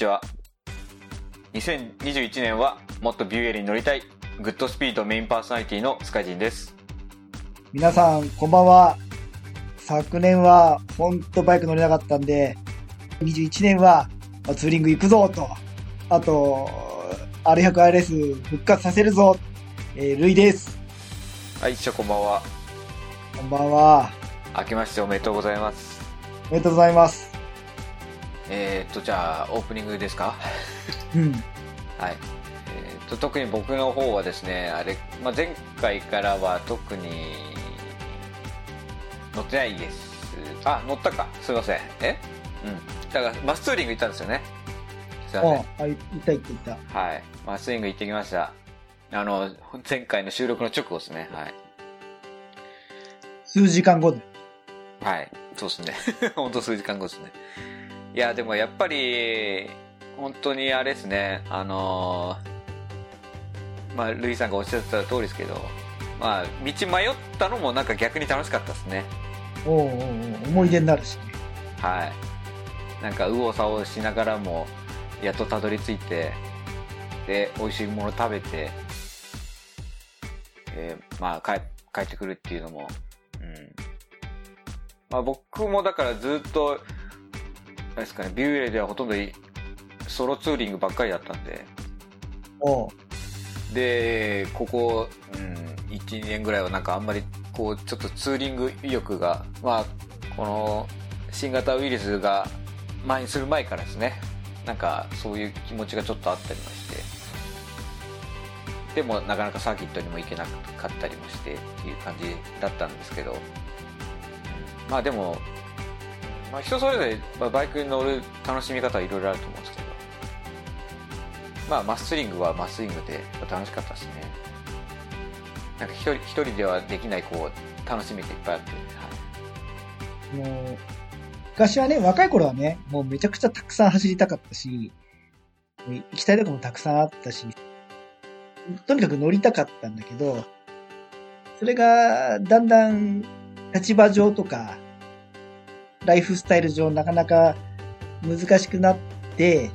ちは2021年はもっとビューエルに乗りたいグッドスピードメインパーソナリティのスカイジンです皆さん、こんばんは。昨年は、ほんとバイク乗れなかったんで、21年は、まあツーリング行くぞと。あと、R100RS 復活させるぞ。えー、ルイです。はい一緒こんばんはこんばんは。明けましておめでとうございますおめでとうございます。えー、っとじゃあオープニングですか？うん。はいえーっと特に僕の方はですねあれ、まあ、前回からは特に乗ってないですあ乗ったかすいませんえ？うんだからマスツーリング行ったんですよねすいませんあ、あ、いったいったいった。はい。まあ、スイング行ってきました。あの、前回の収録の直後ですね。はい。数時間後で。はい。そうですね。本当数時間後ですね。いや、でもやっぱり、本当にあれですね。あのーまあ、ルイさんがおっしゃってた通りですけど、まあ、道迷ったのもなんか逆に楽しかったですね。おうおう思い出になるしね。はい。なんか、右往左往しながらも、やっとたどり着いて、で、美味しいもの食べて、えーまあ、帰、帰ってくるっていうのも、うん。まあ、僕もだからずっと、あれですかね、ビューエレではほとんどいソロツーリングばっかりだったんで、で、ここ、うん、1、2年ぐらいはなんかあんまり、こう、ちょっとツーリング意欲が、まあ、この、新型ウイルスが前にする前からですね、なんかそういう気持ちがちょっとあったりまして、でもなかなかサーキットにも行けなかったりもしてっていう感じだったんですけど、うん。まあでも、まあ人それぞれまあバイクに乗る楽しみ方はいろいろあると思うんですけど、まあマッスリングはマッスリングで楽しかったですね。なんか一人一人ではできないこう楽しみがいっぱいあって、はい。もう、昔はね、若い頃はね、もうめちゃくちゃたくさん走りたかったし、行きたいとこもたくさんあったし、とにかく乗りたかったんだけど、それが、だんだん、立場上とか、ライフスタイル上なかなか難しくなって、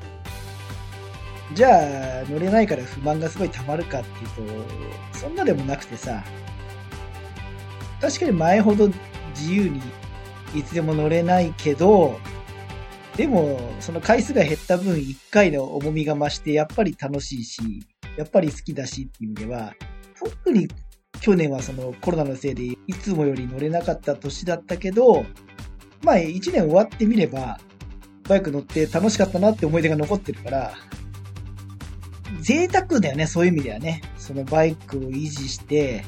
じゃあ乗れないから不満がすごい溜まるかっていうと、そんなでもなくてさ、確かに前ほど自由にいつでも乗れないけど、でも、その回数が減った分、一回の重みが増して、やっぱり楽しいし、やっぱり好きだしっていう意味では、特に去年はそのコロナのせいで、いつもより乗れなかった年だったけど、まあ一年終わってみれば、バイク乗って楽しかったなって思い出が残ってるから、贅沢だよね、そういう意味ではね。そのバイクを維持して、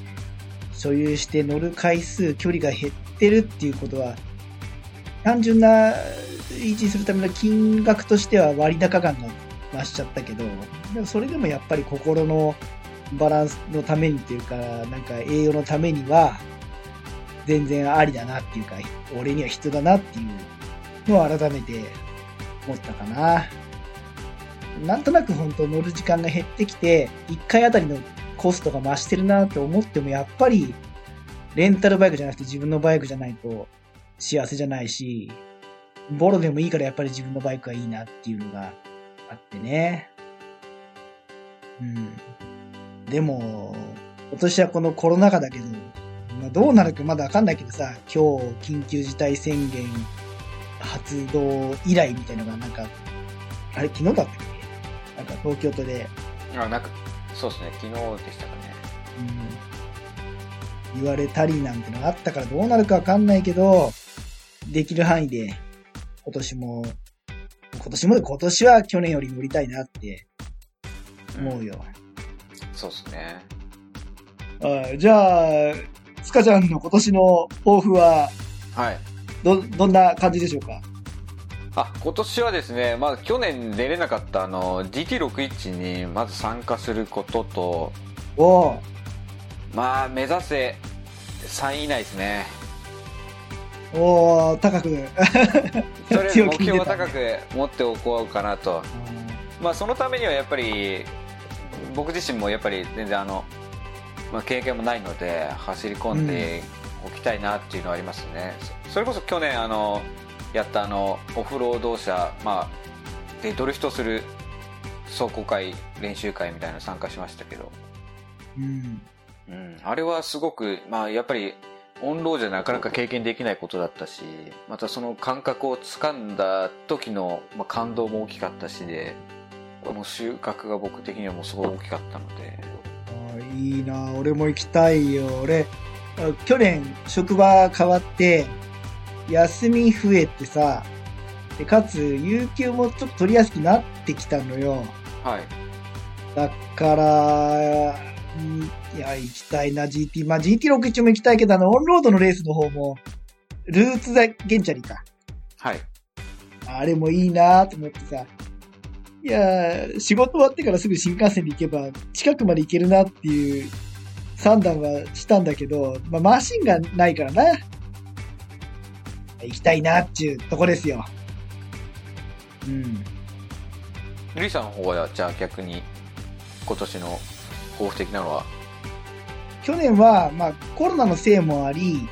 所有して乗る回数、距離が減ってるっていうことは、単純な維持するための金額としては割高感が増しちゃったけど、でもそれでもやっぱり心のバランスのためにっていうか、なんか栄養のためには、全然ありだなっていうか、俺には必要だなっていうのを改めて思ったかな。なんとなく本当乗る時間が減ってきて、1回あたりのコストが増してるなって思っても、やっぱり、レンタルバイクじゃなくて自分のバイクじゃないと幸せじゃないし、ボロでもいいからやっぱり自分のバイクがいいなっていうのがあってね。うん。でも、今年はこのコロナ禍だけど、まあ、どうなるかまだわかんないけどさ、今日緊急事態宣言発動以来みたいなのがなんか、あれ昨日だったっけ？なんか東京都で、あなんかそうですね。昨日でしたかね。うん、言われたりなんてのがあったからどうなるかわかんないけど、できる範囲で今年も、今年もで今年は去年より乗りたいなって思うよ。そうですね。あじゃあ、スカちゃんの今年の抱負は、はい。ど、どんな感じでしょうか？あ今年はですね、まあ、去年出れなかったあの GT61 にまず参加することとおうまあ目指せ3位以内ですね。おー高く。とりあえず目標を高く持っておこうかなと。まあそのためにはやっぱり僕自身もやっぱり全然あの、まあ、経験もないので走り込んでおきたいなっていうのはありますね、そそれこそ去年あのやったあのオフロード車まあでドリフトする壮行会練習会みたいなの参加しましたけど、うん。うん、あれはすごく、まあ、やっぱりオンローじゃなかなか経験できないことだったしまたその感覚をつかんだ時の、まあ、感動も大きかったしでもう収穫が僕的にはもうすごい大きかったのでいいな俺も行きたいよ。俺、あ去年職場変わって、休み増えてさ、でかつ、有給もちょっと取りやすくなってきたのよ。はいだから、うんいや、行きたいな、GT。まあ、GT6 一応も行きたいけど、あの、オンロードのレースの方も、ルーツ・ザ・ゲンチャリか。はいあれもいいなと思ってさ。いやー、仕事終わってからすぐ新幹線で行けば、近くまで行けるなっていう算段はしたんだけど、まあ、マシンがないからな。行きたいなっていうとこですよ。うん。リーさんの方はじゃあ逆に今年の抱負的なのは？去年は、まあ、コロナのせいもあり、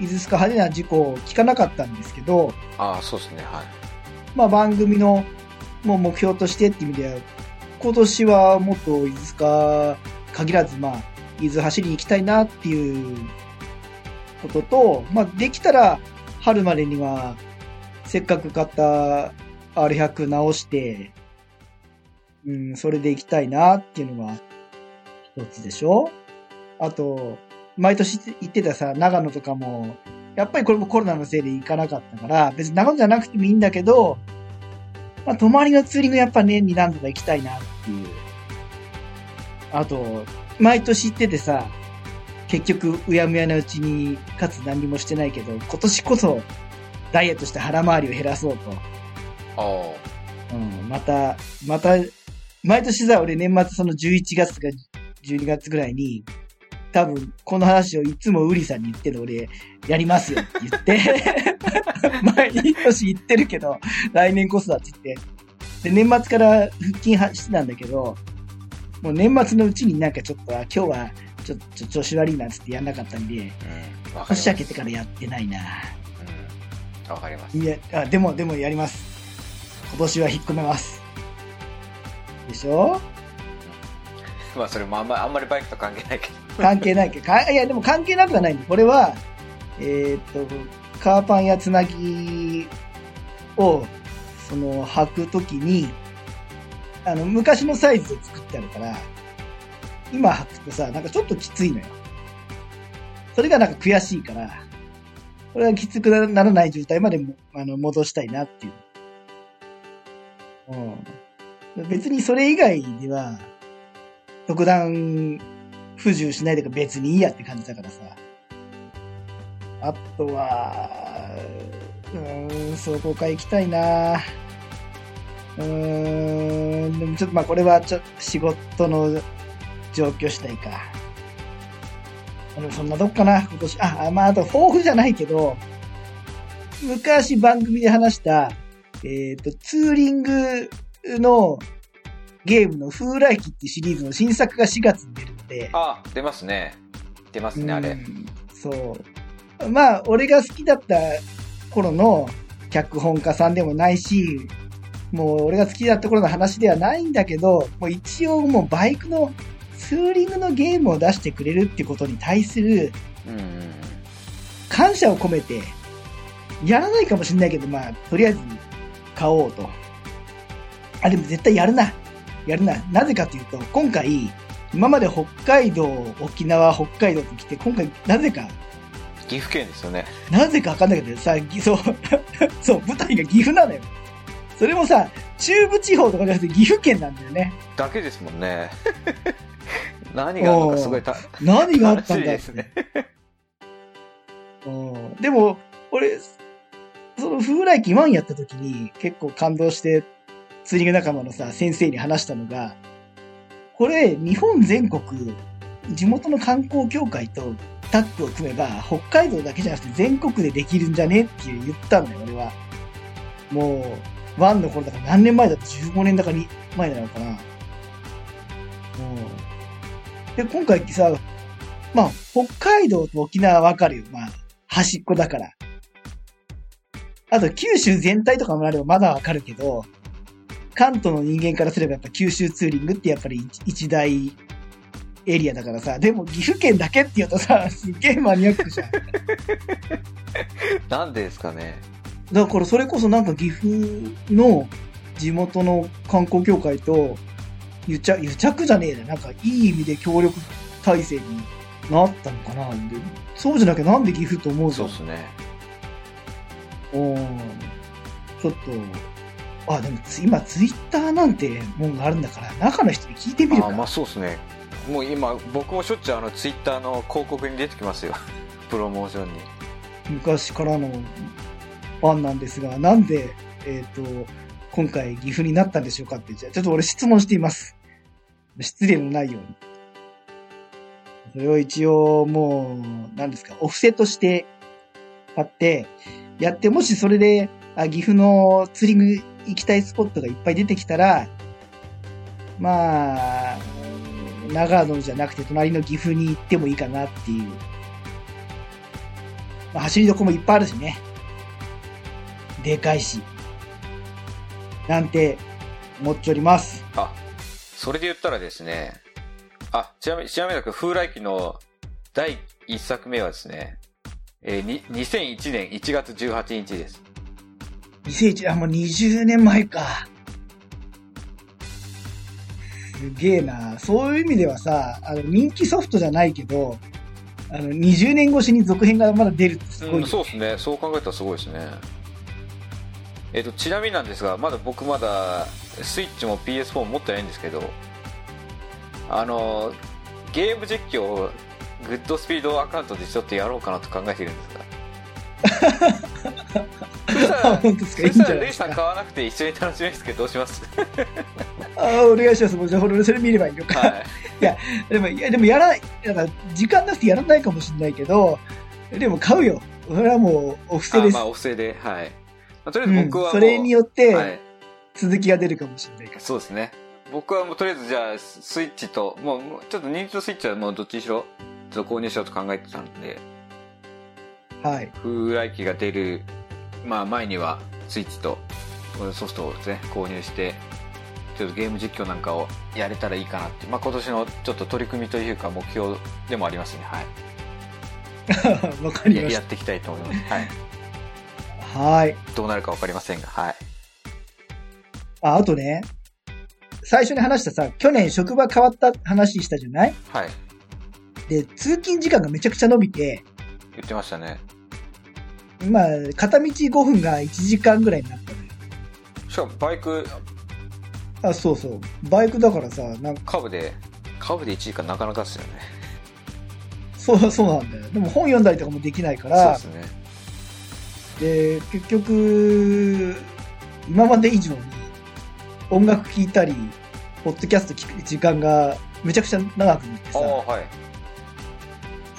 伊豆スカ派手な事故を聞かなかったんですけど、ああそうですねはいまあ、番組のもう目標としてっていう意味では、今年はもっと伊豆スカ限らず、まあ、伊豆走りに行きたいなっていうことと、まあ、できたら春までには、せっかく買った R100 直して、うん、それで行きたいなっていうのが一つでしょ。あと、毎年行ってたさ、長野とかも、やっぱりこれもコロナのせいで行かなかったから、別に長野じゃなくてもいいんだけど、まあ、泊まりのツーリングやっぱ年に何度か行きたいなっていう。あと、毎年行っててさ、結局、うやむやなうちに、かつ何にもしてないけど、今年こそ、ダイエットして腹回りを減らそうと。あうん、また、また、毎年さ、俺年末その11月か12月ぐらいに、多分、この話をいつもウリさんに言ってる俺、やりますよって言って、毎年言ってるけど、来年こそだって言って。で、年末から腹筋はしてたんだけど、もう年末のうちになんかちょっと、あ今日はちょっと調子悪いなっつってやんなかったんで、あうん年明けてからやってないな。うんわかりますいや、あ、でも、でもやります。今年は引っ込めます。でしょ？まあそれもあんまあんまりバイクと関係ないけど関係ないけど、いや、でも関係なくはないんだ。これは、えーっと、カーパンやつなぎを、その、履くときに、あの、昔のサイズで作ってあるから、今履くとさ、なんかちょっときついのよ。それがなんか悔しいから、これはきつくならない状態までもあの戻したいなっていう。うん。別にそれ以外では、特段不自由しないでか別にいいやって感じだからさ。あとは、うーん、壮行会行きたいなうーん、でもちょっとまあこれはちょっと仕事の状況次第か。でもそんなとこかな、今年。あ、まああと抱負じゃないけど、昔番組で話した、えっ、と、ツーリングのゲームの風来機ってシリーズの新作が4月に出るので、あ出ますね出ますねあれうんそう。まあ、俺が好きだった頃の脚本家さんでもないし、もう俺が好きだった頃の話ではないんだけど、もう一応もうバイクのツーリングのゲームを出してくれるってことに対する感謝を込めて、やらないかもしれないけど、まあ、とりあえず買おうと。あ、でも絶対やるな。やるな。なぜかというと、今回、今まで北海道、沖縄、北海道と来て、今回、なぜか、岐阜県ですよねなぜかわかんないけどさ、ぎそう、そう、舞台が岐阜なのよ。それもさ、中部地方とかじゃなくて岐阜県なんだよね。だけですもんね 何があるのかすごいた何があったんだですね うんでも、俺、その風来機1やった時に結構感動して、ツーリング仲間のさ、先生に話したのが、これ、日本全国、地元の観光協会とタッグを組めば、北海道だけじゃなくて全国でできるんじゃねっていう言ったんだよ、俺は。もう、1の頃だから何年前だって15年だかに前なのかな。もう。で、今回ってさ、まあ、北海道と沖縄はわかるよ。まあ、端っこだから。あと、九州全体とかもあればまだわかるけど、関東の人間からすればやっぱ九州ツーリングってやっぱり一一大エリアだからさ、でも岐阜県だけって言うとさ、すっげえマニアックじゃん。なんでですかね。だからそれこそなんか岐阜の地元の観光協会と癒着、癒着じゃねえな。なんかいい意味で協力体制になったのかな。でそうじゃなきゃなんで岐阜と思うじゃ。そうんですね。うんちょっと、あ、でもつ今ツイッターなんてもんがあるんだから、中の人に聞いてみるか。あまあそうですね。もう今、僕もしょっちゅうあの、ツイッターの広告に出てきますよ。プロモーションに。昔からのファンなんですが、なんで、えっ、と、今回岐阜になったんでしょうかって、じゃあちょっと俺質問しています。失礼のないように。それを一応もう、何ですか、オフセとして買って、やって、もしそれで、あ、岐阜のツーリング行きたいスポットがいっぱい出てきたら、まあ、長野じゃなくて隣の岐阜に行ってもいいかなっていう。まあ、走りどこもいっぱいあるしね。でかいし。なんて思っております。あ、それで言ったらですね、あ、ちなみに、ちなみに、風来機の第1作目はですね、えー、2001年1月18日です。2001、あ、もう20年前か。すげえな。そういう意味ではさ、あの、人気ソフトじゃないけど、あの、20年越しに続編がまだ出るってすごいよ、うん、そうですね。そう考えたらすごいですね。えっ、と、ちなみになんですが、まだ僕まだ、スイッチも PS4 も持ってないんですけど、あの、ゲーム実況をグッドスピードアカウントでちょっとやろうかなと考えてるんですが。そしたあら、本当ですか？いいじゃないですか？さん買わなくて一緒に楽しめるんですけど、どうします？あお願いします。もうじゃあ、俺それ見ればいいのか。はい。でも、いや、でもやらない、だから時間なくてやらないかもしれないけど、でも買うよ。それはもう、お布施です。あまあ、お布施で、はい。まあ、とりあえず僕はもう、うん、それによって、はい。続きが出るかもしれないから。そうですね。僕はもうとりあえずじゃあ、スイッチと、もう、ちょっとニンテンドースイッチはもうどっちにしろ、ちょっと購入しようと考えてたんで、はい。風来機が出る、まあ前にはスイッチとソフトをですね、購入して、ちょっとゲーム実況なんかをやれたらいいかなってまあ今年のちょっと取り組みというか目標でもありますね。はい。わかりましややっていきたいと思います。はい。た。はい。どうなるかわかりませんが、はい。あ、あとね、最初に話したさ、去年職場変わった話したじゃない？はい。で、通勤時間がめちゃくちゃ伸びて、言ってましたね。まあ、片道5分が1時間ぐらいになったのよ。しかもバイク、あ、そうそう。バイクだからさ、なんか、カブで、カブで1時間なかなかですよね。そう、そうなんだよ。でも本読んだりとかもできないかそうらで、すね。で、結局、今まで以上に音楽聴いたり、ポッドキャスト聞く時間がめちゃくちゃ長くなってさ、ああ、はい。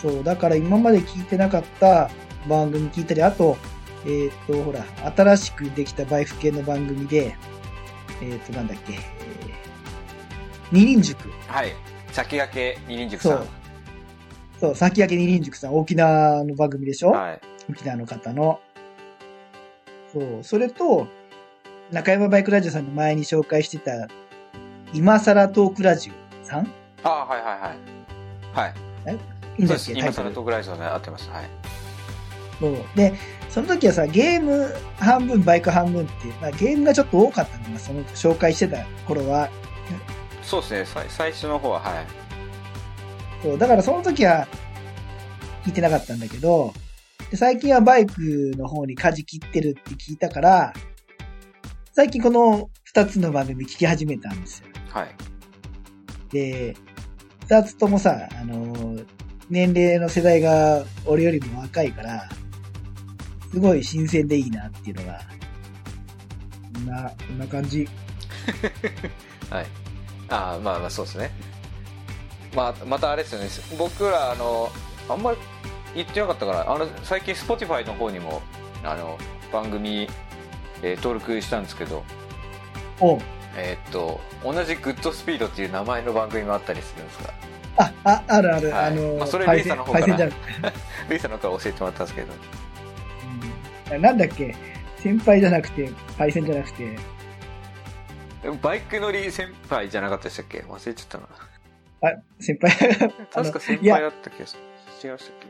そう、だから今まで聞いてなかった番組聞いたり、あと、えっ、と、ほら、新しくできたバイク系の番組で、えっ、と、なんだっけ、えー、二輪塾。はい。先駆け二輪塾さん。そう。そう、先駆け二輪塾さん、沖縄の番組でしょ、はい。沖縄の方の。そう、それと、中山バイクラジオさんの前に紹介してた、今更トークラジオさん？ああ、はいはいはい。はい。いいんだっそうです今更トークライズはね、合ってます。はい。そう。で、その時はさ、ゲーム半分、バイク半分っていう、まあゲームがちょっと多かったんだな、その紹介してた頃は。そうですね、さ最初の方は、はい。そう、だからその時は聞いてなかったんだけど、で最近はバイクの方に舵切ってるって聞いたから、最近この二つの番組聞き始めたんですよ。はい。で、二つともさ、あの、年齢の世代が俺よりも若いから、すごい新鮮でいいなっていうのが、こんな、こんな感じ。はい。ああ、まあまあそうですね。まあ、またあれですよね、僕ら、あの、あんまり言ってなかったから、あの、最近 Spotify の方にも、あの、番組、えー登録したんですけど、おえーっと、同じグッドスピードっていう名前の番組もあったりするんですが、あ、あ、あるある、はい。あの、まあそれレイさんの方から。パ イさんの方から教えてもらったんですけど、うんなんだっけ？先輩じゃなくて、パイセンじゃなくて、バイク乗り先輩じゃなかったでしたっけ？忘れちゃったな。あ、先輩？確か先輩だった気がする。違いましたっけ？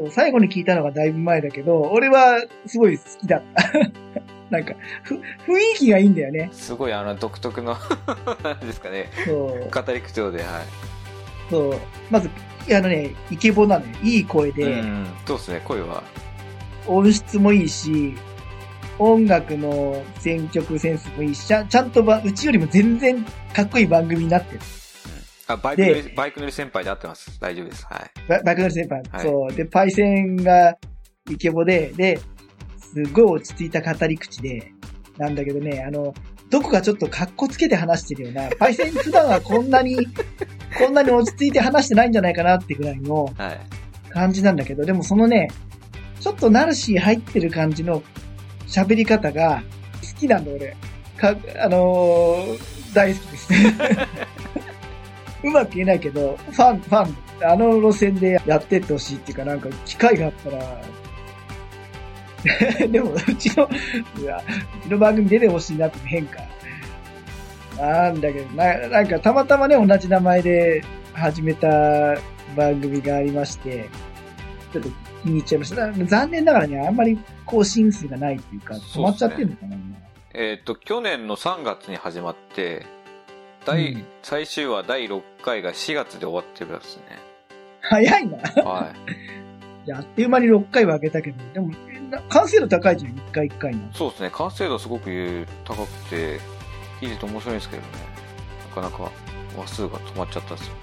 そう最後に聞いたのがだいぶ前だけど、俺はすごい好きだった。なんか、ふ、雰囲気がいいんだよね。すごいあの独特の、なんですかね、そう。語り口調で、はい。そう。まず、あのね、イケボなのよ。いい声で、うん、そうですね、声は。音質もいいし、音楽の選曲センスもいいし、ちゃんちゃんとば、うちよりも全然かっこいい番組になってる。あ、バイク乗り、バイク乗り先輩で合ってます。大丈夫です。はい。ババイク乗り先輩。はいそう。で、パイセンがイケボで、で、すごい落ち着いた語り口で、なんだけどね、あの、どこかちょっと格好つけて話してるような、パイセン普段はこんなに、こんなに落ち着いて話してないんじゃないかなってぐらいのはい。感じなんだけど、でもそのね、ちょっとナルシー入ってる感じの喋り方が好きなんだ俺。か、あのー大好きですね。うまく言えないけど、ファン、ファン、あの路線でやってってほしいっていうか、なんか機会があったら、でも、うちの、いや、うちの番組出てほしいなって変か。なんだけど、な、なんかたまたまね、同じ名前で始めた番組がありまして、ちょっと気に入っちゃいました。だ残念ながらね、あんまり更新数がないっていうか、止まっちゃってるのかな、今えっ、と、去年の3月に始まって、第、うん最終話第6回が4月で終わってるやつね。早いな。はい。い やあっという間に6回は開けたけど、でも、な完成度高いじゃん、1回1回の。そうですね、完成度すごく高くて、聞いてて面白いんですけどね。なかなか話数が止まっちゃったんですよ。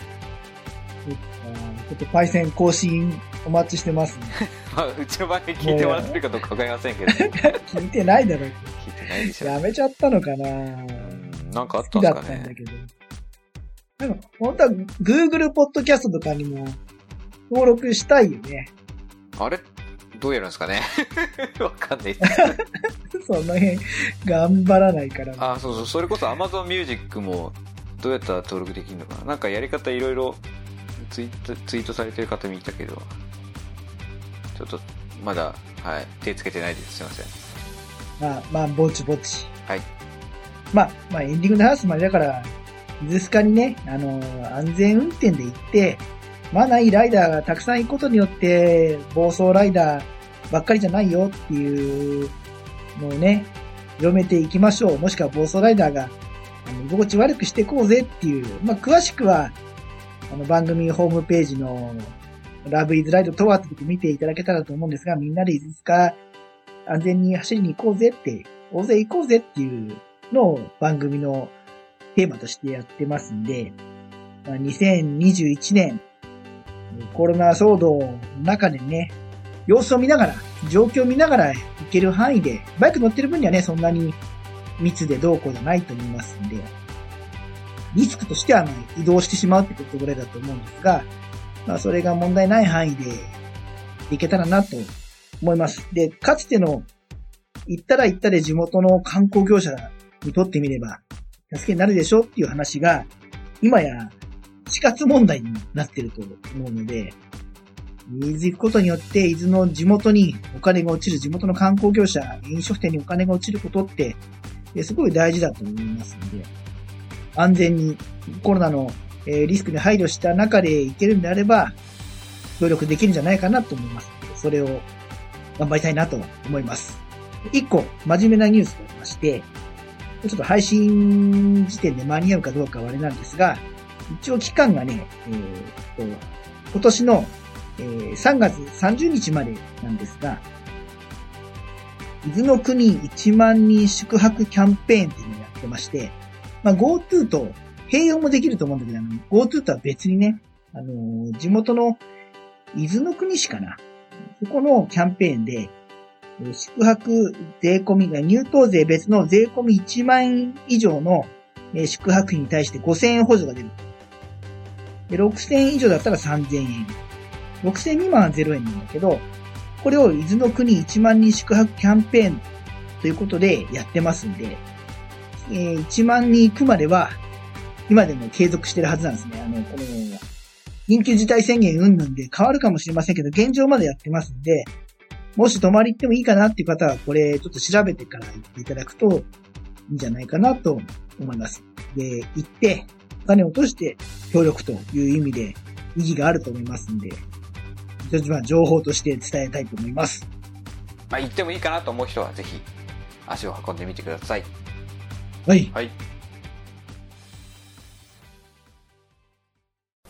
ちょっとパイセン更新お待ちしてますね。ま あ、うちの番組聞いてもらってるかどうかわかりませんけど、聞 い聞いてないだろうてないでしょ。やめちゃったのかなうんなんかあっ好たんですかねきだったんだ。けど。なんか、本当は Google ポッドキャストとかにも登録したいよね。あれ？どうやるんですかね？わかんない。その辺、頑張らないから。あ、そうそう、それこそ Amazon Music もどうやったら登録できるのかな？なんかやり方いろいろツイートツイートされてる方見たけど、ちょっとまだ、はい、手つけてないです。すいません。まあ、まあ、ぼちぼち。はい。まあ、まあ、エンディングで話すまでだから、伊豆スカにね、あの、安全運転で行って、マナーいいライダーがたくさん行くことによって、暴走ライダーばっかりじゃないよっていうのをね、広めていきましょう。もしくは暴走ライダーが、あの、居心地悪くしていこうぜっていう、まあ、詳しくは、あの、番組ホームページの、ラブイズライドとはってと見ていただけたらと思うんですが、みんなで伊豆スカ安全に走りに行こうぜって、大勢行こうぜっていうのを番組のテーマとしてやってますんで、まあ、2021年、コロナ騒動の中でね、様子を見ながら、状況を見ながら行ける範囲で、バイク乗ってる分にはね、そんなに密でどうこうじゃないと思いますんで、リスクとしてはあの移動してしまうってことぐらいだと思うんですが、まあそれが問題ない範囲で行けたらなと思います。で、かつての行ったら行ったで地元の観光業者にとってみれば、助けになるでしょっていう話が、今や死活問題になってると思うので、伊豆行くことによって、伊豆の地元にお金が落ちる、地元の観光業者、飲食店にお金が落ちることって、すごい大事だと思いますので、安全にコロナのえリスクに配慮した中で行けるんであれば、協力できるんじゃないかなと思いますので。それを頑張りたいなと思います。一個、真面目なニュースがありまして、ちょっと配信時点で間に合うかどうかはあれなんですが、一応期間がね、えーっと、今年の、え3月30日までなんですが、伊豆の国1万人宿泊キャンペーンっていうのをやってまして、まあ GoTo と併用もできると思うんだけど、GoTo とは別にね、あの地元の伊豆の国市かな。そこのキャンペーンで、宿泊税込みが入湯税別の税込み1万円以上の、宿泊費に対して5000円補助が出る。で、6000円以上だったら3000円。6000未満は0円なんだけど、これを伊豆の国1万人宿泊キャンペーンということでやってますんで、えー1万人行くまでは、今でも継続してるはずなんですね。あの、この、緊急事態宣言云々で変わるかもしれませんけど、現状までやってますんで、もし泊まり行ってもいいかなっていう方は、これちょっと調べてから行っていただくといいんじゃないかなと思います。で、行って、お金を落として協力という意味で意義があると思いますんで、一つまあ情報として伝えたいと思います。まあ、行ってもいいかなと思う人はぜひ足を運んでみてくださいはい。はい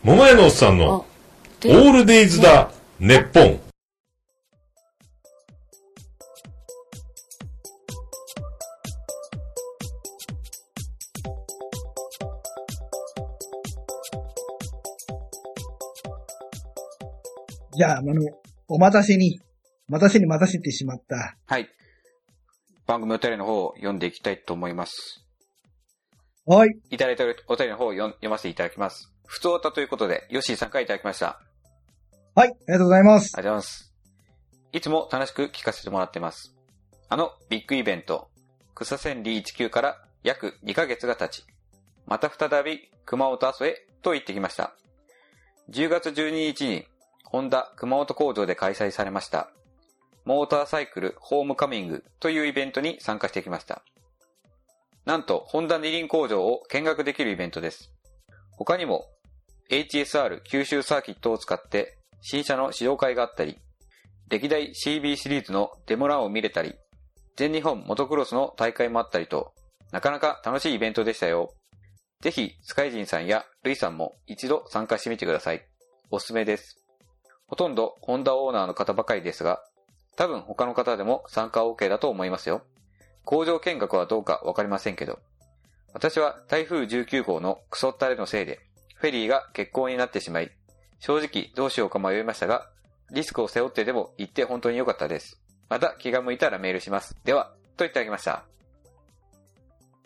桃屋のおっさんの、オでールデイズだ、ネッポン。じゃあ、あの、お待たせに、待たせに待たせてしまった。はい番組お便りの方を読んでいきたいと思いますはい。いただいたお便りの方を読ませていただきます普通歌ということでヨッシーさんからいただきましたはい。ありがとうございます。ありがとうございます。いつも楽しく聞かせてもらってます。あのビッグイベント、草千里19から約2ヶ月が経ち、また再び熊本阿蘇へと行ってきました。10月12日に、ホンダ熊本工場で開催されました。モーターサイクルホームカミングというイベントに参加してきました。なんと、ホンダ二輪工場を見学できるイベントです。他にも、HSR 九州サーキットを使って新車の試乗会があったり、歴代 CB シリーズのデモランを見れたり、全日本モトクロスの大会もあったりと、なかなか楽しいイベントでしたよ。ぜひ、スカイジンさんやルイさんも一度参加してみてください。おすすめです。ほとんどホンダオーナーの方ばかりですが、多分他の方でも参加 OK だと思いますよ。工場見学はどうかわかりませんけど。私は台風19号のクソったれのせいで、フェリーが欠航になってしまい、正直どうしようか迷いましたが、リスクを背負ってでも行って本当に良かったです。また気が向いたらメールします。では、といただきました。あ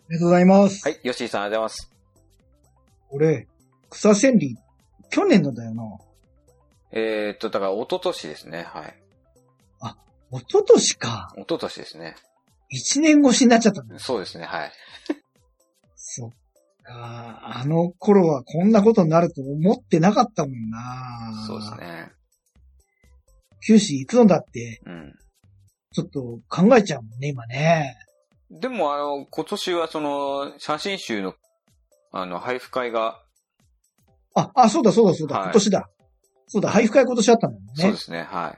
りがとうございます。はい、ヨッシーさんありがとうございます。俺、草千里、去年のだよな。えーっと、だから一昨年ですね。はい。一昨年か。一昨年ですね。一年越しになっちゃったんだ。そうですね、はい。そっか。あの頃はこんなことになると思ってなかったもんな。そうです。ね。九死行くのだって、うん。ちょっと考えちゃうもんね、今ね。でもあの、今年はその、写真集の、あの、配布会が、あ、あ、そうだそうだそうだ、はい今年だ。そうだ、配布会今年あったもんね。そうですね、は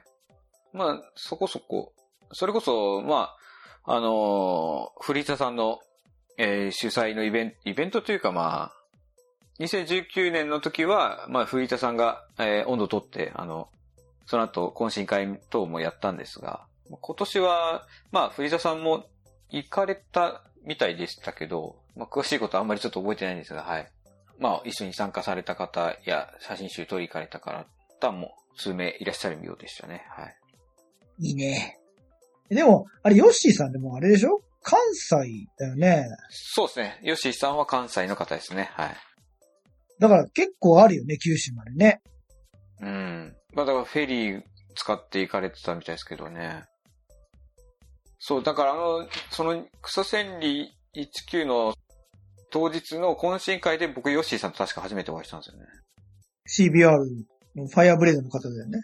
い。まあ、そこそこ、それこそ、まあ、あのー、フリーザさんの、えー主催のイベント、イベントというかまあ、2019年の時は、まあ、フリーザさんが、えー温度を取って、あの、その後、懇親会等もやったんですが、今年は、まあ、フリーザさんも行かれたみたいでしたけど、まあ、詳しいことはあんまりちょっと覚えてないんですが、はい。まあ、一緒に参加された方や、写真集撮り行かれた方も数名いらっしゃるようでしたね。はい。いいね。でも、あれ、ヨッシーさんでもあれでしょ？関西だよね。そうですね。ヨッシーさんは関西の方ですね。はい。だから結構あるよね、九州までね。うん。まあだからフェリー使って行かれてたみたいですけどね。そう、だからあの、その草千里19の当日の懇親会で僕ヨッシーさんと確か初めてお会いしたんですよね。CBR のファイアブレードの方だよね。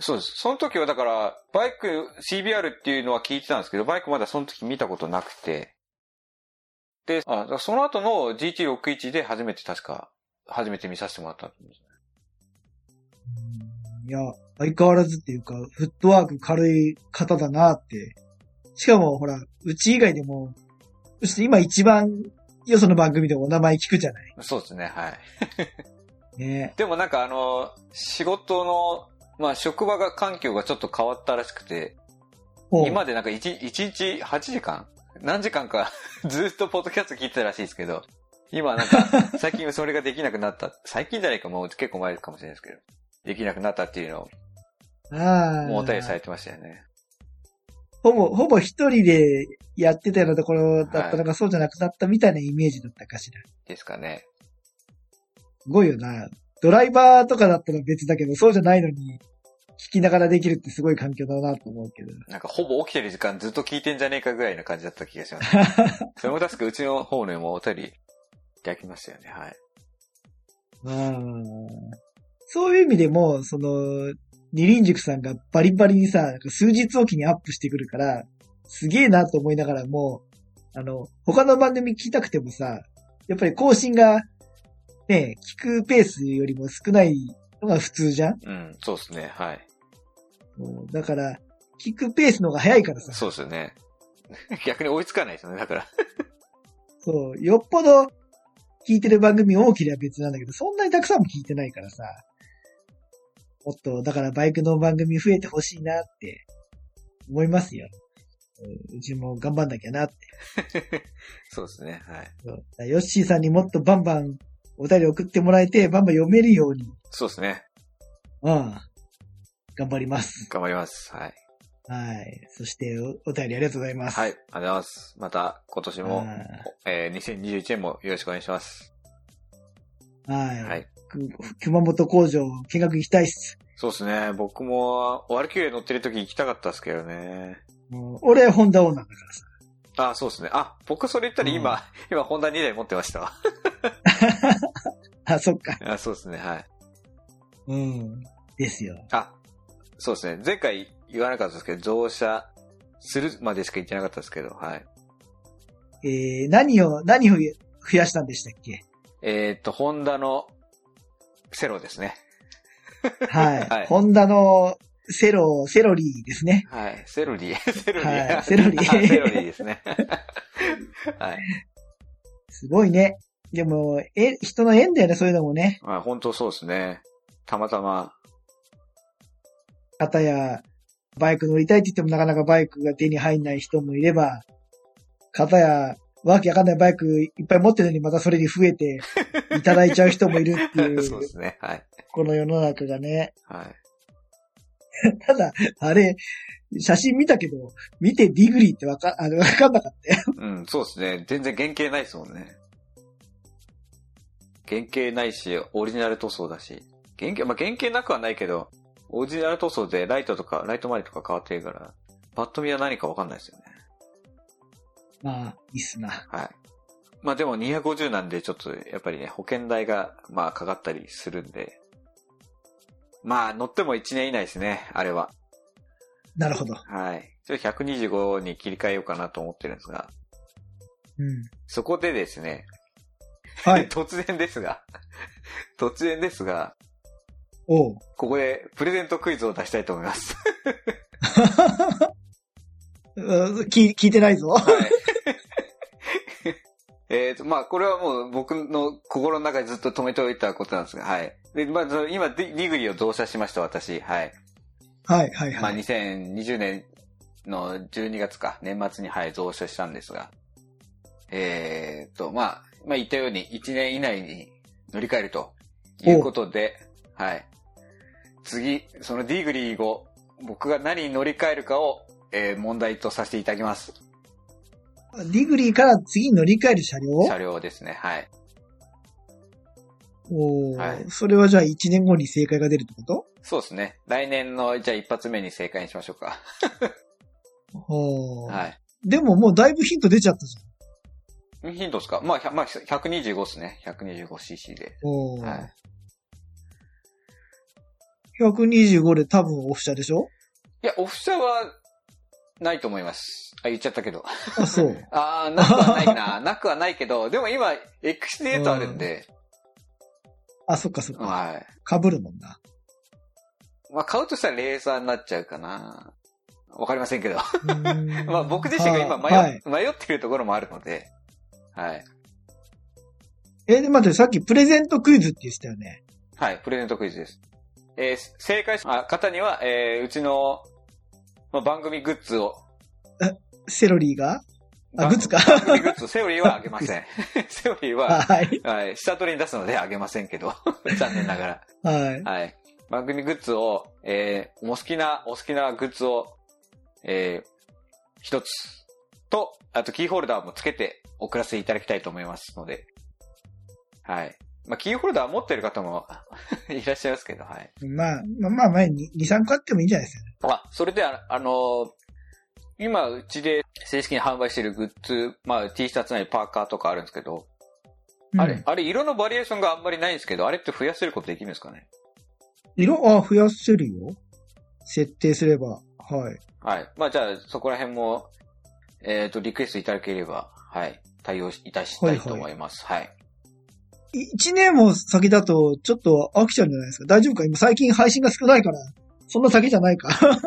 そうです。その時はだから、バイク CBR っていうのは聞いてたんですけど、バイクまだその時見たことなくて。で、あ、その後の GT61 で初めて確か、初めて見させてもらったんですね。いや、相変わらずっていうか、フットワーク軽い方だなって。しかも、ほら、うち以外でも、そして今一番、よその番組でお名前聞くじゃない。そうですね、はい。ねでもなんかあの、仕事の、まあ職場が環境がちょっと変わったらしくて、今までなんか 1, 一日8時間？何時間か ずっとポッドキャスト聞いてたらしいですけど、今なんか 最近それができなくなった。最近じゃないかもう結構前かもしれないですけど、できなくなったっていうのをああ。もうお便りされてましたよね。ほぼ、ほぼ一人でやってたようなところだったはいのがそうじゃなくなったみたいなイメージだったかしら。ですかね。すごいよな。ドライバーとかだったら別だけど、そうじゃないのに、聞きながらできるってすごい環境だなと思うけど。なんかほぼ起きてる時間ずっと聞いてんじゃねえかぐらいな感じだった気がします。それも確かうちの方にもお便りいただきましたよね。はい。うんそういう意味でも、その、二輪塾さんがバリバリにさ、数日おきにアップしてくるから、すげえなと思いながらも、あの、他の番組聞きたくてもさ、やっぱり更新が、ね、聞くペースよりも少ないのが普通じゃんうん、そうですね。はい。だから、聞くペースの方が早いからさ。そうですよね。逆に追いつかないですよね、だから。そう、よっぽど聞いてる番組多ければ別なんだけど、そんなにたくさんも聞いてないからさ。もっと、だからバイクの番組増えてほしいなって思いますよ。うちも頑張んなきゃなって。そうですね。はい。ヨッシーさんにもっとバンバンお便り送ってもらえて、バンバン読めるように、そうですね。うん。頑張ります。頑張ります。はい。はい。そしてお、お便りありがとうございます。はい。ありがとうございます。また、今年も、はえー、2021年もよろしくお願いします。い。はい。はい。く熊本工場見学行きたいっす。そうですね。僕も、ワルキューレ乗ってる時行きたかったですけどね。俺、ホンダオーナーだからさ。あ、そうですね。あ、僕それ言ったら今、今、ホンダ2台持ってましたわ。あ、そっか。あそうですね。はい。うん。ですよ。あ、そうですね。前回言わなかったですけど、増車するまでしか言ってなかったですけど、はい。えー、何を、何を増やしたんでしたっけ？えーっと、ホンダのセロですね。はい。はいホンダのセロ、セロリーですね。はい。セロリー。セロリー。はいセロリー あセロリーですね。はい。すごいね。でも、え、人の縁だよね、そういうのもね。まあ、本当そうですね。たまたま、方や、バイク乗りたいって言ってもなかなかバイクが手に入んない人もいれば、方や、わけわかんないバイクいっぱい持ってるのにまたそれに増えていただいちゃう人もいるってい そううで、すね。はい。この世の中がね。はい。ただ、あれ、写真見たけど、見てディグリーってわか、あの、わかんなかったよ。うん、そうですね。全然原型ないですもんね。原型ないし、オリジナル塗装だし。原型、まあ、原型なくはないけど、オリジナル塗装でライトとか、ライト周りとか変わってるから、パッと見は何かわかんないですよね。まあ、いいっすな。はい。まあでも250なんでちょっとやっぱりね、保険代がまあかかったりするんで。まあ乗っても1年以内ですね、あれは。なるほど。はい。ちょっと125に切り替えようかなと思ってるんですが、うん。そこでですね、はい。突然ですが、突然ですが、おう。ここでプレゼントクイズを出したいと思います。うん聞聞いてないぞ。はい。えっと、まあ、これはもう僕の心の中でずっと止めておいたことなんですが、はい。で、まあ、今、ディグリを増車しました、私。はい。はい、はい、まあ、はい。2020年の12月か、年末に、はい、増車したんですが、えっと、まあ、まあ、言ったように1年以内に乗り換えるということで、はい。次、そのディグリーを僕が何に乗り換えるかを、えー問題とさせていただきます。ディグリーから次に乗り換える車両？車両ですね。はい。おーはいそれはじゃあ1年後に正解が出るってこと？そうですね。来年の、じゃあ一発目に正解にしましょうか。おー はい。でももうだいぶヒント出ちゃったじヒントですか？まあ、100まあ、125ですね。125cc で。おーはい。125で多分オフ車でしょ？いや、オフ車は、ないと思います。あ、言っちゃったけど。あ、そう。あー、なくはないな。なくはないけど、でも今、XT8 あるんで、あ、そっかそっか。はい。被るもんな。まあ、買うとしたらレーザーになっちゃうかな。わかりませんけど。まあ、僕自身が今迷,、はい。迷ってるところもあるので、はい。え、で、待って、さっきプレゼントクイズって言ってたよね。はい、プレゼントクイズです。えー正解した方には、えーうちの、まあ、番組グッズを、セロリーが？あ、グッズか。グッズ、セオリーはあげません。セオリーは、はい。はい、下取りに出すのであげませんけど、残念ながら。はい。はい。番組グッズを、えー、お好きな、お好きなグッズを、えー、一つと、あとキーホルダーもつけて送らせていただきたいと思いますので、はい。まあ、キーホルダー持ってる方も いらっしゃいますけど、はい。まあ、まあ、まあ、前に2、3個あってもいいんじゃないですか。あ、それで、ああのー今、うちで正式に販売しているグッズ、まあ、T シャツなりパーカーとかあるんですけど、うんあれ、あれ、色のバリエーションがあんまりないんですけど、あれって増やせることできるんですかね？色、あ、増やせるよ。設定すれば。はい。はい。まあ、じゃあ、そこら辺も、えっ、と、リクエストいただければ、はい、対応いたしたいと思います。はい。一年も先だと、ちょっと飽きちゃうんじゃないですか？大丈夫か？今最近配信が少ないから。そんな先じゃないか？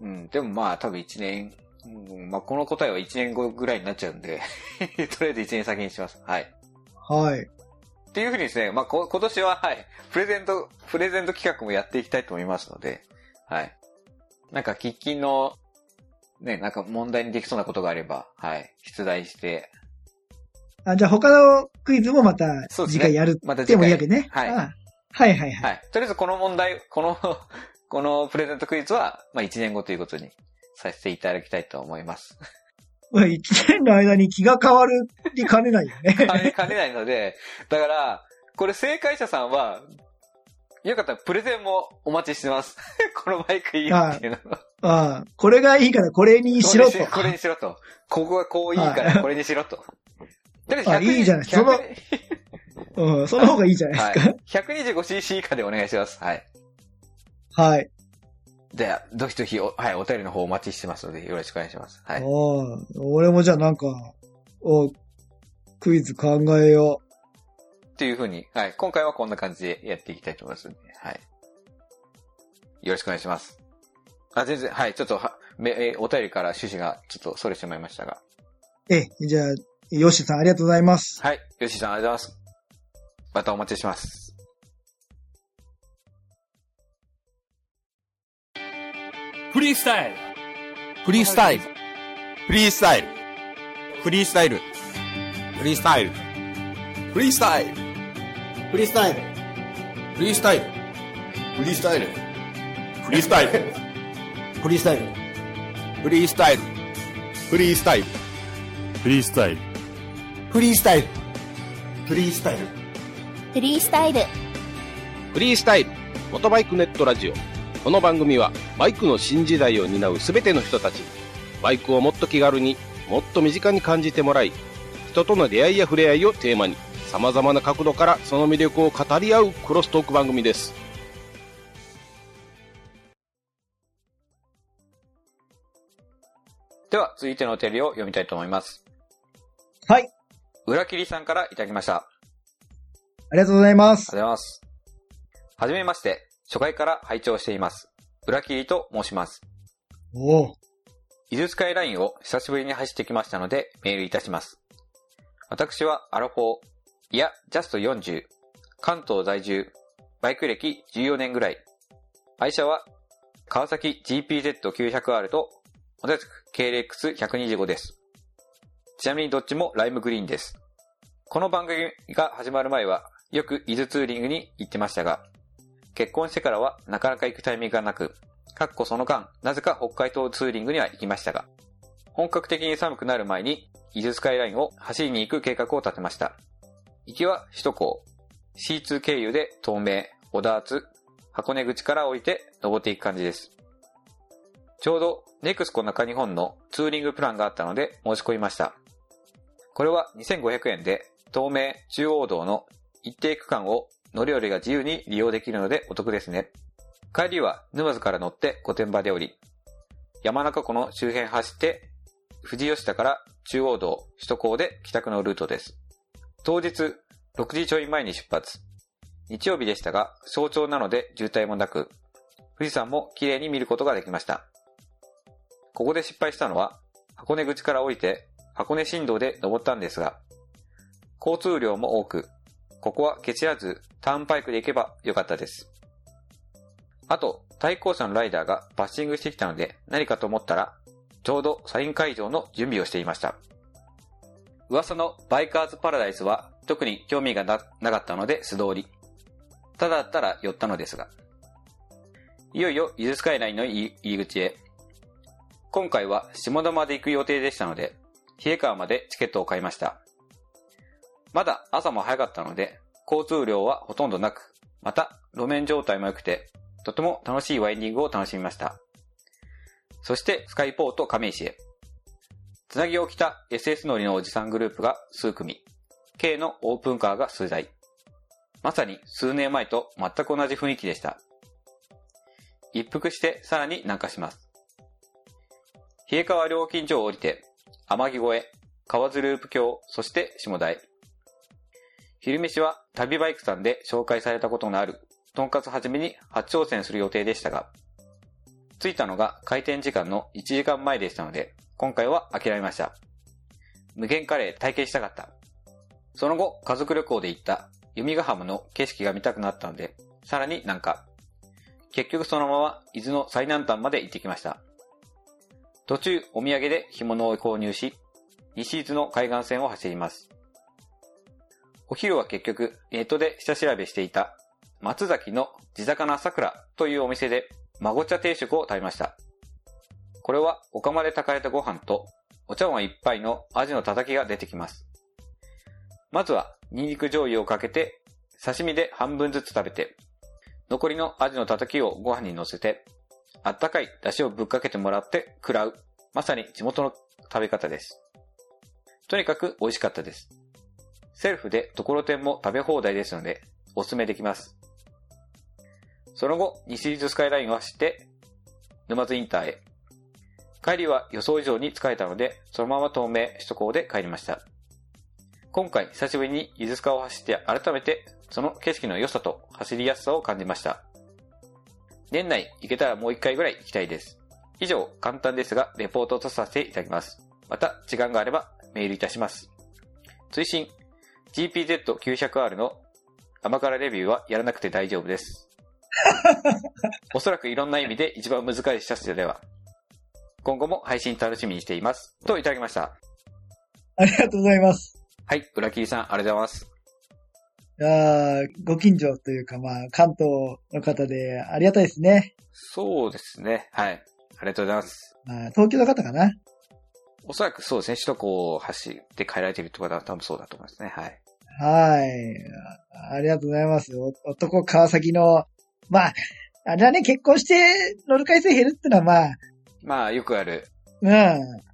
うん、でもまあ多分1年、うん、まあこの答えは1年後ぐらいになっちゃうんで、とりあえず1年先にします。はい。はい。っていうふうにですね、まあこ今年ははい、プレゼント、プレゼント企画もやっていきたいと思いますので、はい。なんか喫緊の、ね、なんか問題にできそうなことがあれば、はい、出題して、あじゃあ他のクイズもまた次回やるまたってもいい次回わけね。はいあはいはいはい。はい。とりあえずこの問題、この、このプレゼントクイズは、まあ1年後ということにさせていただきたいと思います。まあ一年の間に気が変わるに兼ねないよね。兼ね兼ねないので、だから、これ正解者さんは、よかったらプレゼンもお待ちしてます。このマイクいいよっていうのを。ああ、これがいいからこれにしろと。これにしろと。ここがこういいからこれにしろと。とりあえずあいいじゃない100そのうん、その方がいいじゃないはですか。い。125cc 以下でお願いします。はい。はい。では、どひどひお、はい、お便りの方お待ちしてますので、よろしくお願いします。はい。おー俺もじゃあなんか、おクイズ考えよっていうふうに、はい。今回はこんな感じでやっていきたいと思いますので、はい。よろしくお願いします。あ、全然、はい。ちょっとは、めえーお便りから趣旨がちょっと逸れてしまいましたが。う。え、じゃあ、ヨッシーさんありがとうございます。はい。よしさん、ありがとうございます。またお待ちしてます。フリースタイルフリースタイル。フリースタイル。フリースタイル。フリースタイル。フリースタイル。フリースタイル。フリースタイル。フリースタイル。フリースタイル。フリースタイル。フリースタイル。フリースタイル。フリースタイルフリースタイル。フリースタイル。フリースタイル。フリースタイル、モトバイクネットラジオ。この番組は、バイクの新時代を担うすべての人たちに、バイクをもっと気軽に、もっと身近に感じてもらい、人との出会いや触れ合いをテーマに、様々な角度からその魅力を語り合うクロストーク番組です。では、続いてのお便りを読みたいと思います。はい。裏切りさんからいただきました。あありがとうございます。りがとうございます。はじめまして、初回から拝聴しています。裏切りと申します。おお伊豆スカイラインを久しぶりに走ってきましたのでメールいたします。私はアラフォー、いや、ジャスト40、関東在住、バイク歴14年ぐらい。愛車は川崎 GPZ900R と同じく KLX125 です。ちなみにどっちもライムグリーンです。この番組が始まる前はよく伊豆ツーリングに行ってましたが、結婚してからはなかなか行くタイミングがなく、かっこその間、なぜか北海道ツーリングには行きましたが、本格的に寒くなる前に、伊豆スカイラインを走りに行く計画を立てました。行きは首都高、C2 経由で東名、小田厚、箱根口から降りて登っていく感じです。ちょうど、ネクスコ中日本のツーリングプランがあったので申し込みました。これは2500円で、東名中央道の一定区間を乗り降りが自由に利用できるのでお得ですね。帰りは沼津から乗って御殿場で降り、山中湖の周辺走って、富士吉田から中央道、首都高で帰宅のルートです。当日、6時ちょい前に出発。日曜日でしたが、早朝なので渋滞もなく、富士山も綺麗に見ることができました。ここで失敗したのは、箱根口から降りて、箱根新道で登ったんですが、交通量も多く、ここはケチらずターンパイクで行けばよかったです。あと、対向車のライダーがバッシングしてきたので何かと思ったら、ちょうどサイン会場の準備をしていました。噂のバイカーズパラダイスは特に興味がなかったので素通り。ただだったら寄ったのですが。いよいよ伊豆スカイラインの入り口へ。今回は下田まで行く予定でしたので、冷川までチケットを買いました。まだ朝も早かったので、交通量はほとんどなく、また路面状態も良くて、とても楽しいワインディングを楽しみました。そしてスカイポート亀石へ。つなぎを着た SS 乗りのおじさんグループが数組、K のオープンカーが数台。まさに数年前と全く同じ雰囲気でした。一服してさらに南下します。冷川料金所を降りて、天城越え、河津ループ橋、そして下台。昼飯は旅バイクさんで紹介されたことのある、とんかつはじめに初挑戦する予定でしたが、着いたのが開店時間の1時間前でしたので、今回は諦めました。無限カレー体験したかった。その後、家族旅行で行った弓ヶ浜の景色が見たくなったので、さらになんか、結局そのまま伊豆の最南端まで行ってきました。途中、お土産で干物を購入し、西伊豆の海岸線を走ります。お昼は結局、ネットで下調べしていた、松崎の地魚桜というお店で、孫茶定食を食べました。これは、お釜で炊かれたご飯と、お茶碗一杯のアジのたたきが出てきます。まずは、ニンニク醤油をかけて、刺身で半分ずつ食べて、残りのアジのたたきをご飯に乗せて、あったかい出汁をぶっかけてもらって食らう。まさに地元の食べ方です。とにかく美味しかったです。セルフでところてんも食べ放題ですので、おすすめできます。その後、西伊豆スカイラインを走って、沼津インターへ。帰りは予想以上に疲れたので、そのまま東名首都高で帰りました。今回久しぶりに伊豆スカを走って改めてその景色の良さと走りやすさを感じました。年内行けたらもう一回ぐらい行きたいです。以上、簡単ですが、レポートとさせていただきます。また、時間があればメールいたします。追伸 GPZ900R の甘辛レビューはやらなくて大丈夫です。おそらくいろんな意味で一番難しい車種では。今後も配信楽しみにしています。といただきました。ありがとうございます。はい、裏切りさん、ありがとうございます。いやーご近所というか、まあ、関東の方でありがたいですね。そうですね。はい。ありがとうございます。まあ、東京の方かな？おそらくそうですね。首都高を走って帰られているってことは多分そうだと思いますね。はい。はい。あありがとうございます。お男川崎の、まあ、あれはね、結婚して乗る回数減るってのはまあ、まあ、よくある。うん、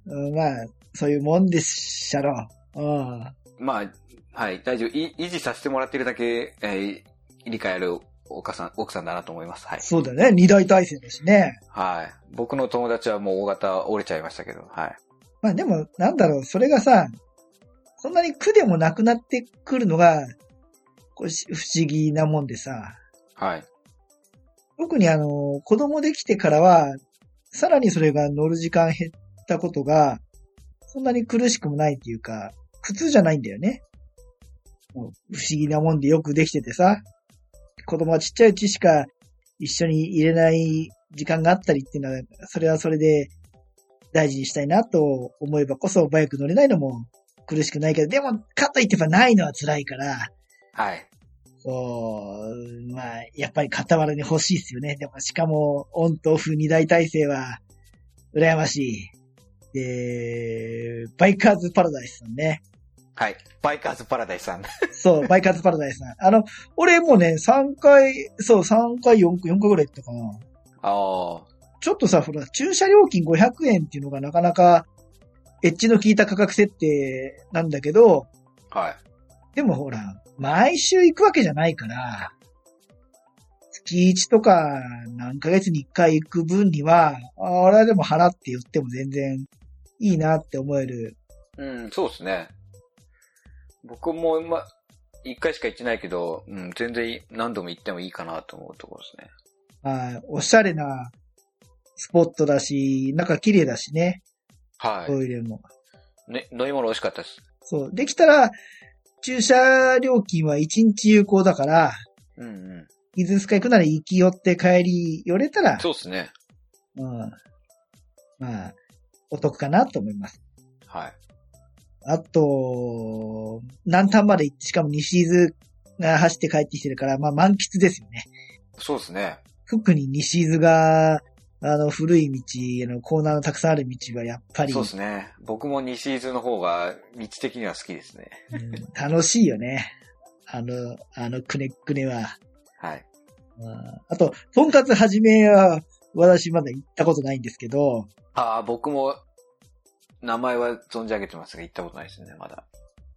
うんまあ、そういうもんでっしゃろ。うん。まあ、はい、大丈夫。い維持させてもらってるだけ、えー理解あるお母さん、奥さんだなと思います。はい。そうだね。二大体制だしね。はい。僕の友達はもう大型折れちゃいましたけど、はい。まあでも、なんだろう、それがさ、そんなに苦でもなくなってくるのが、これし不思議なもんでさ、はい。特にあの、子供できてからは、さらにそれが乗る時間減ったことが、そんなに苦しくもないっていうか、苦痛じゃないんだよね。不思議なもんでよくできててさ、子供はちっちゃいうちしか一緒に入れない時間があったりっていうのは、それはそれで大事にしたいなと思えばこそバイク乗れないのも苦しくないけど、でも、かといってやっぱないのは辛いから、はい。こう、まあ、やっぱり傍らに欲しいですよね。でも、しかも、オンとオフ二大体制は、羨ましい。で、バイカーズパラダイスさんね。はい。バイカーズパラダイスさん。そう、バイカーズパラダイスさん。あの、俺もね、3回、そう、3回、4回、4回ぐらい行ったかな。ああ。ちょっとさ、ほら、駐車料金500円っていうのがなかなか、エッジの効いた価格設定なんだけど、はい。でもほら、毎週行くわけじゃないから、月1とか何ヶ月に1回行く分には、あ俺はでも払って言っても全然いいなって思える。うん、そうですね。僕も、ま、一回しか行ってないけど、うん、全然い何度も行ってもいいかなと思うところですね。はいおしゃれなスポットだし、中綺麗だしね、はトイレも。い。ね、飲み物美味しかったです。そう。できたら、駐車料金は1日有効だから、うんうん。伊豆スカ行くなら行き寄って帰り寄れたら、そうですね。うん。まあ、お得かなと思います。はい。あと、南端まで行って、しかも西伊豆が走って帰ってきてるから、まあ満喫ですよね。そうですね。特に西伊豆が、あの、古い道、あの、コーナーのたくさんある道はやっぱり、そうですね。僕も西伊豆の方が道的には好きですね。うん楽しいよね。あの、あの、くねくねは。はい。うんあと、とんかつはじめは、私まだ行ったことないんですけど、ああ、僕も、名前は存じ上げてますが、行ったことないですね、まだ。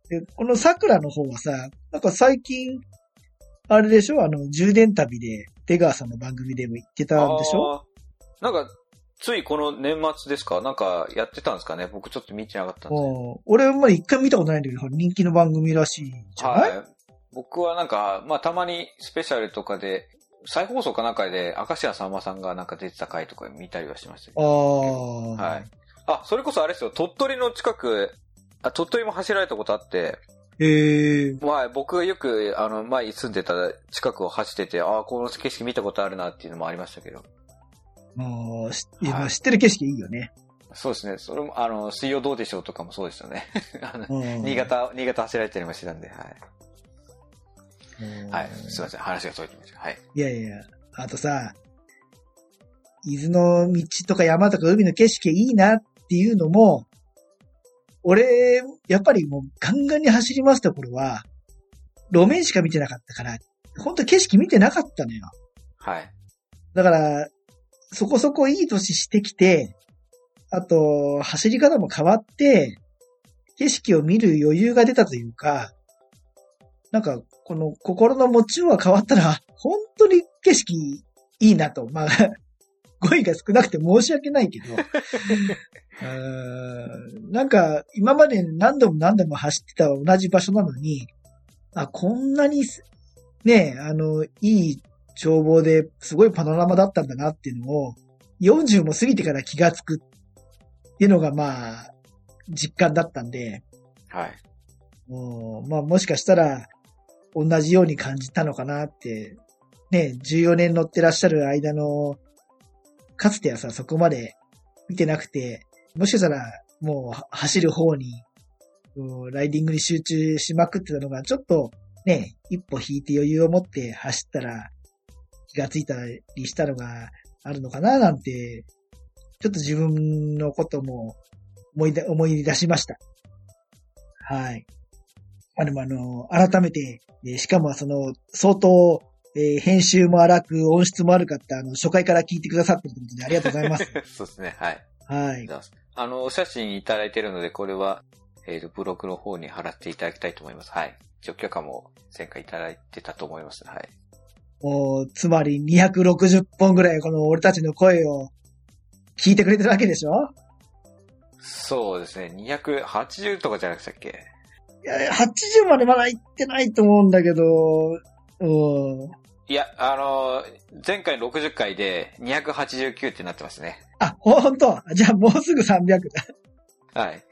でこの桜の方はさ、なんか最近、あれでしょ？あの、充電旅で、出川さんの番組でも言ってたんでしょ？なんか、ついこの年末ですか？なんかやってたんですかね？僕ちょっと見てなかったんで。うん俺まだ一回見たことないんだけど、人気の番組らしいじゃない、はい。僕はなんか、まあたまにスペシャルとかで、再放送かなんかで、明石家さんまさんがなんか出てた回とか見たりはしましたけあどあ。はい。あ、それこそあれですよ、鳥取の近く、あ鳥取も走られたことあって、へえ。まあ僕がよく、あの、前住んでた近くを走ってて、ああ、この景色見たことあるなっていうのもありましたけど。もう、知ってる景色いいよね。そうですね。それも、あの、水曜どうでしょうとかもそうですよね。新。潟、新潟走られたりもしてたんで、はい。うんはい。すいません。話がそれてました。はい。いやいや、あとさ、伊豆の道とか山とか海の景色いいなっていうのも、俺、やっぱりもうガンガンに走りますところは、路面しか見てなかったから、本当景色見てなかったのよ。はい。だから、そこそこいい年してきて、あと、走り方も変わって、景色を見る余裕が出たというか、なんか、この心の持ちようが変わったら、本当に景色いいなと。まあ、語彙が少なくて申し訳ないけど、うーんなんか、今まで何度も何度も走ってた同じ場所なのに、あ、こんなにす、ね、あの、いい眺望ですごいパノラマだったんだなっていうのを、40も過ぎてから気がつくっていうのがまあ、実感だったんで、はい。もうまあもしかしたら同じように感じたのかなって、ね、14年乗ってらっしゃる間の、かつてはさ、そこまで見てなくて、もしかしたらもうは走る方に、うんライディングに集中しまくってたのが、ちょっとね、一歩引いて余裕を持って走ったら気がついたりしたのがあるのかななんて、ちょっと自分のことも思い出、思い出しました。はい。あでもあの、改めて、えーしかもその、相当、えー編集も荒く、音質も悪かった、あの、初回から聞いてくださってるということでありがとうございます。そうですね。はい。はい。あの、お写真いただいてるので、これは、えっ、と、ブログの方に貼らせていただきたいと思います。はい。一応許可も前回いただいてたと思います。はい。もう、つまり260本ぐらいこの俺たちの声を聞いてくれてるわけでしょ？そうですね。280とかじゃなくしたっけ？いや、80までまだ行ってないと思うんだけど、うん。いや、あの前回60回で289ってなってますね。あ、ほんと？じゃあもうすぐ300だ。はい。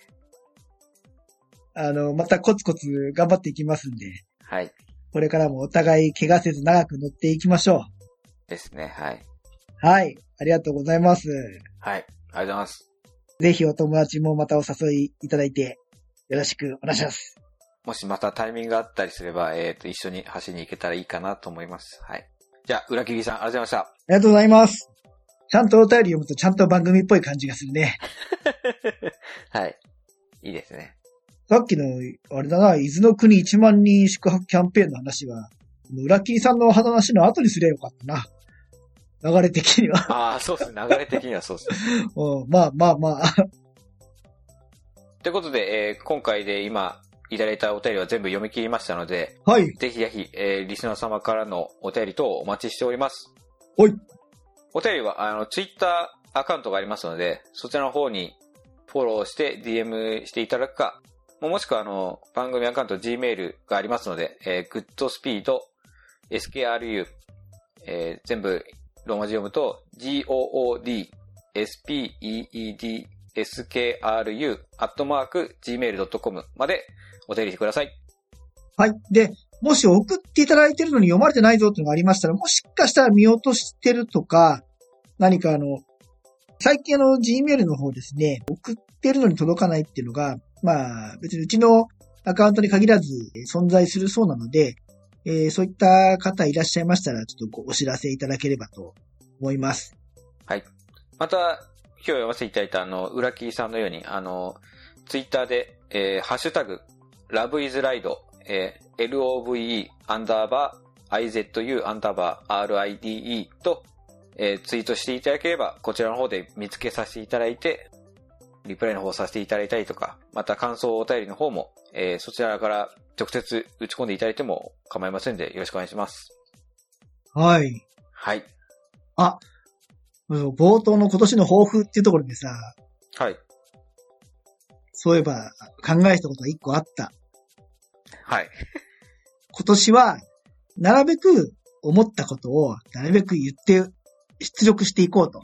あの、またコツコツ頑張っていきますんで、はい。これからもお互い怪我せず長く乗っていきましょですね。はい。う。はい。ありがとうございます。はい。ありがとうございます。ぜひお友達もまたお誘いいただいて、よろしくお願いします。もしまたタイミングがあったりすれば、えっ、と、一緒に走りに行けたらいいかなと思います。はい。じゃあ、裏切りさん、ありがとうございました。ありがとうございます。ちゃんとお便り読むとちゃんと番組っぽい感じがするね。はい。いいですね。さっきの、あれだな、伊豆の国1万人宿泊キャンペーンの話は、裏切りさんの話の後にすればよかったな。流れ的には。ああ、そうですね。流れ的にはそうですね。うんまあまあまあ。ということで、えー今回で今、いただいたお便りは全部読み切りましたので、はい。ぜひぜひ、えーリスナー様からのお便り等お待ちしております。はい。お便りは、あの、ツイッターアカウントがありますので、そちらの方にフォローして DM していただくか、もしくはあの、番組アカウント Gmail がありますので、えー、goodspeed, skru、えー全部ローマ字読むと、good, speed, skru, アットマーク、gmail.com までお便りしてください。はい。で、もし送っていただいてるのに読まれてないぞっていうのがありましたら、もしかしたら見落としてるとか、何かあの、最近あの Gmail の方ですね、送ってるのに届かないっていうのが、まあ別にうちのアカウントに限らず存在するそうなので、えーそういった方いらっしゃいましたら、ちょっとお知らせいただければと思います。はい。また、今日読ませいただいたあの、裏切りさんのように、あの、ツイッターで、えーハッシュタグ、loveisride、えー love アンダーバー izu アンダーバー ride と、えーツイートしていただければ、こちらの方で見つけさせていただいて、リプライの方させていただいたりとか、また感想お便りの方も、えーそちらから直接打ち込んでいただいても構いませんで、よろしくお願いします。はい。はい。うん冒頭の今年の抱負っていうところでさ、はい。そういえば考えたことが一個あった。はい。今年は、なるべく思ったことを、なるべく言って、出力していこうと。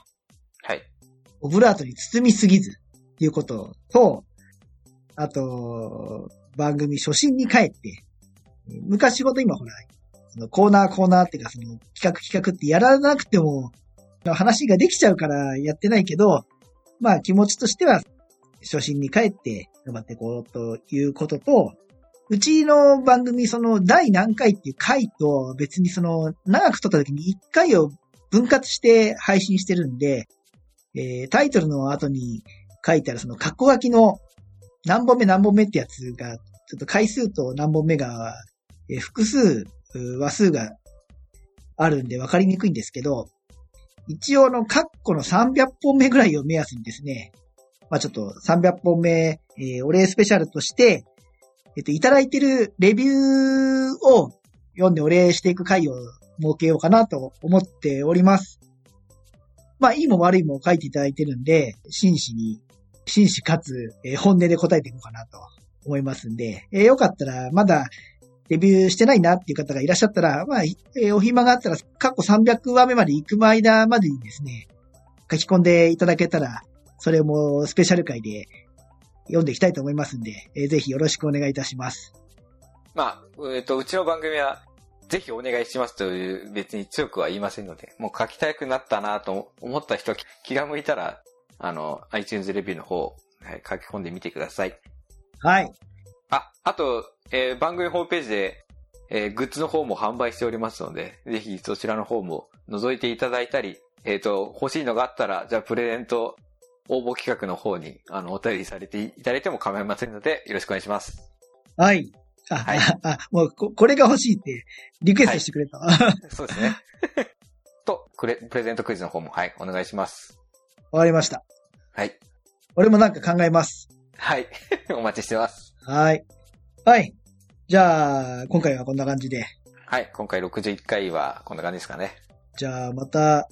はい。オブラートに包みすぎず、いうこと。と、あと、番組初心に帰って、昔ほど今ほら、そのコーナーコーナーっていうかその企画企画ってやらなくても、話ができちゃうからやってないけど、まあ気持ちとしては、初心に帰って頑張っていこうということと、うちの番組その第何回っていう回と別にその長く撮った時に1回を分割して配信してるんで、えータイトルの後に書いてあるその括弧書きの何本目何本目ってやつが、ちょっと回数と何本目が、え複数、う話数があるんで分かりにくいんですけど、一応の括弧の300本目ぐらいを目安にですね、まあちょっと300本目、えーお礼スペシャルとして、えっと、いただいてるレビューを読んでお礼していく回を設けようかなと思っております。まあ、いいも悪いも書いていただいてるんで、真摯に、真摯かつ、えー本音で答えていこうかなと思いますんで、えーよかったら、まだ、レビューしてないなっていう方がいらっしゃったら、まあ、えーお暇があったら、過去300話目まで行く間までにですね、書き込んでいただけたら、それもスペシャル回で読んでいきたいと思いますんで、えーぜひよろしくお願いいたします。まあ、えっ、と、うちの番組は、ぜひお願いしますという、別に強くは言いませんので、もう書きたくなったなと思った人、気が向いたら、あの、iTunes レビューの方、はい、書き込んでみてください。はい。あ、あと、えー番組ホームページで、えーグッズの方も販売しておりますので、ぜひそちらの方も覗いていただいたり、えっ、と、欲しいのがあったら、じゃあプレゼント応募企画の方に、あの、お便りされていただいても構いませんので、よろしくお願いします。はい。あ、はいあ、もうこ、これが欲しいって、リクエストしてくれた。そうですね。と、プレ、プレゼントクイズの方も、はい、お願いします。わかりました。はい。俺もなんか考えます。はい。お待ちしてます。はい。はい。じゃあ、今回はこんな感じで。はい。今回61回はこんな感じですかね。じゃあ、また、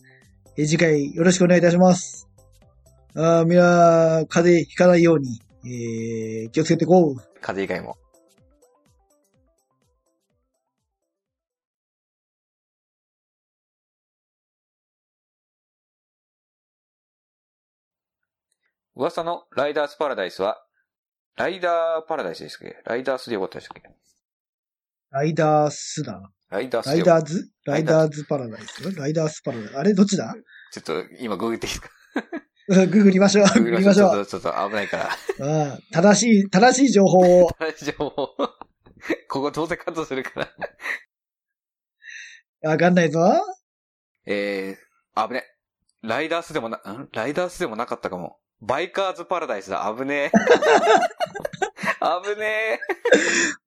え次回よろしくお願いいたします。あーみんな、風邪ひかないように、えー、気をつけてこう。風邪以外も。噂のライダースパラダイスは、ライダーパラダイスですっけ？ライダースでよかったですっけ？ライダースだ。ライダースライダーズ？ラライダーズパラダイス？ライダースパラダイス。あれどっちだ？ちょっと今ググっていいですか？うんググりましょう。ググりましょう。ちょっと、ちょっと危ないから。ああ正しい、正しい情報を。大丈夫。ここどうせカットするから。わかんないぞ。えー、危ね。ライダースでもな、ん？ライダースでもなかったかも。バイカーズパラダイスだ。危ねえ。危ねえ。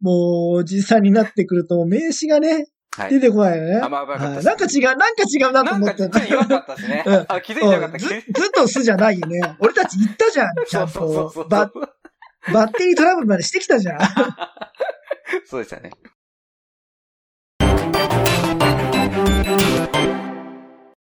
もう、おじさんになってくると、名刺がね、はい、出てこないよね。あ、まあ、まあ、なんか違う、なんか違うなと思ってなんか違かったですね。うん、あ、気づいてなかった、ずずっとすじゃないよね。俺たち言ったじゃん、ちゃんと。ババッテリートラブルまでしてきたじゃん。そうでしたね。